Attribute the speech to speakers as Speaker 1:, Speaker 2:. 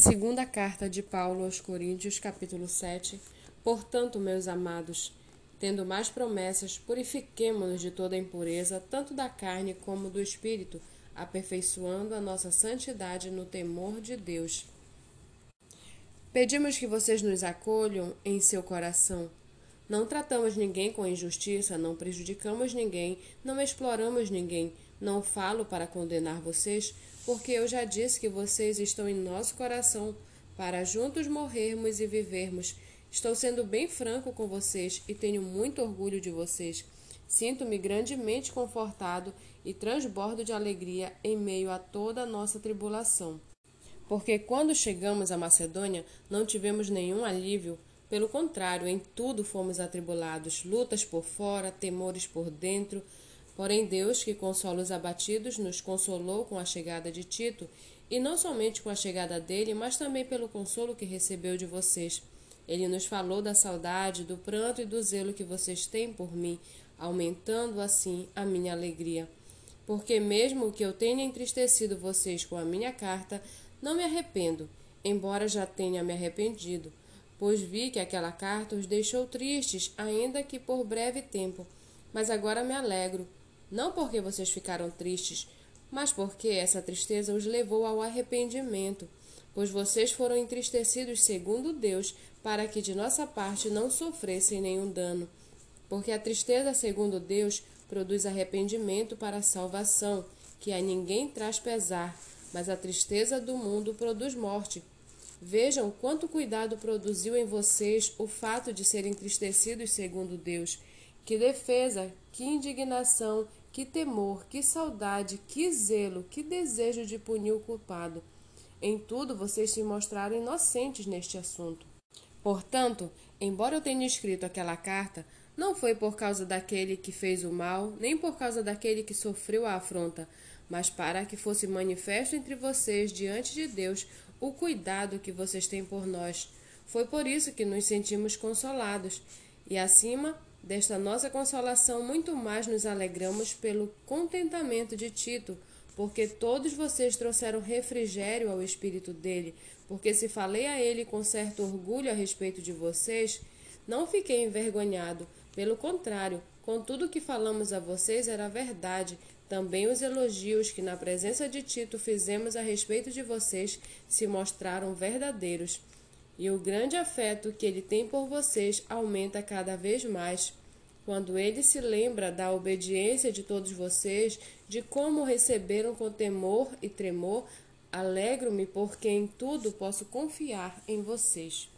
Speaker 1: Segunda carta de Paulo aos Coríntios, capítulo 7. Portanto, meus amados, tendo mais promessas, purifiquemo-nos de toda impureza, tanto da carne como do espírito, aperfeiçoando a nossa santidade no temor de Deus. Pedimos que vocês nos acolham em seu coração. Não tratamos ninguém com injustiça, não prejudicamos ninguém, não exploramos ninguém. Não falo para condenar vocês, porque eu já disse que vocês estão em nosso coração para juntos morrermos e vivermos. Estou sendo bem franco com vocês e tenho muito orgulho de vocês. Sinto-me grandemente confortado e transbordo de alegria em meio a toda a nossa tribulação. Porque quando chegamos à Macedônia, não tivemos nenhum alívio. Pelo contrário, em tudo fomos atribulados, lutas por fora, temores por dentro, Porém, Deus, que consola os abatidos, nos consolou com a chegada de Tito, e não somente com a chegada dele, mas também pelo consolo que recebeu de vocês. Ele nos falou da saudade, do pranto e do zelo que vocês têm por mim, aumentando assim a minha alegria. Porque, mesmo que eu tenha entristecido vocês com a minha carta, não me arrependo, embora já tenha me arrependido, pois vi que aquela carta os deixou tristes, ainda que por breve tempo. Mas agora me alegro não porque vocês ficaram tristes, mas porque essa tristeza os levou ao arrependimento, pois vocês foram entristecidos segundo Deus, para que de nossa parte não sofressem nenhum dano. Porque a tristeza segundo Deus produz arrependimento para a salvação, que a ninguém traz pesar, mas a tristeza do mundo produz morte. Vejam quanto cuidado produziu em vocês o fato de serem entristecidos segundo Deus. Que defesa, que indignação, que temor, que saudade, que zelo, que desejo de punir o culpado. Em tudo vocês se mostraram inocentes neste assunto. Portanto, embora eu tenha escrito aquela carta, não foi por causa daquele que fez o mal, nem por causa daquele que sofreu a afronta, mas para que fosse manifesto entre vocês, diante de Deus, o cuidado que vocês têm por nós. Foi por isso que nos sentimos consolados. E acima, Desta nossa consolação, muito mais nos alegramos pelo contentamento de Tito, porque todos vocês trouxeram refrigério ao espírito dele. Porque se falei a ele com certo orgulho a respeito de vocês, não fiquei envergonhado. Pelo contrário, com tudo que falamos a vocês era verdade. Também os elogios que na presença de Tito fizemos a respeito de vocês se mostraram verdadeiros e o grande afeto que ele tem por vocês aumenta cada vez mais. Quando ele se lembra da obediência de todos vocês, de como receberam com temor e tremor, alegro-me porque em tudo posso confiar em vocês.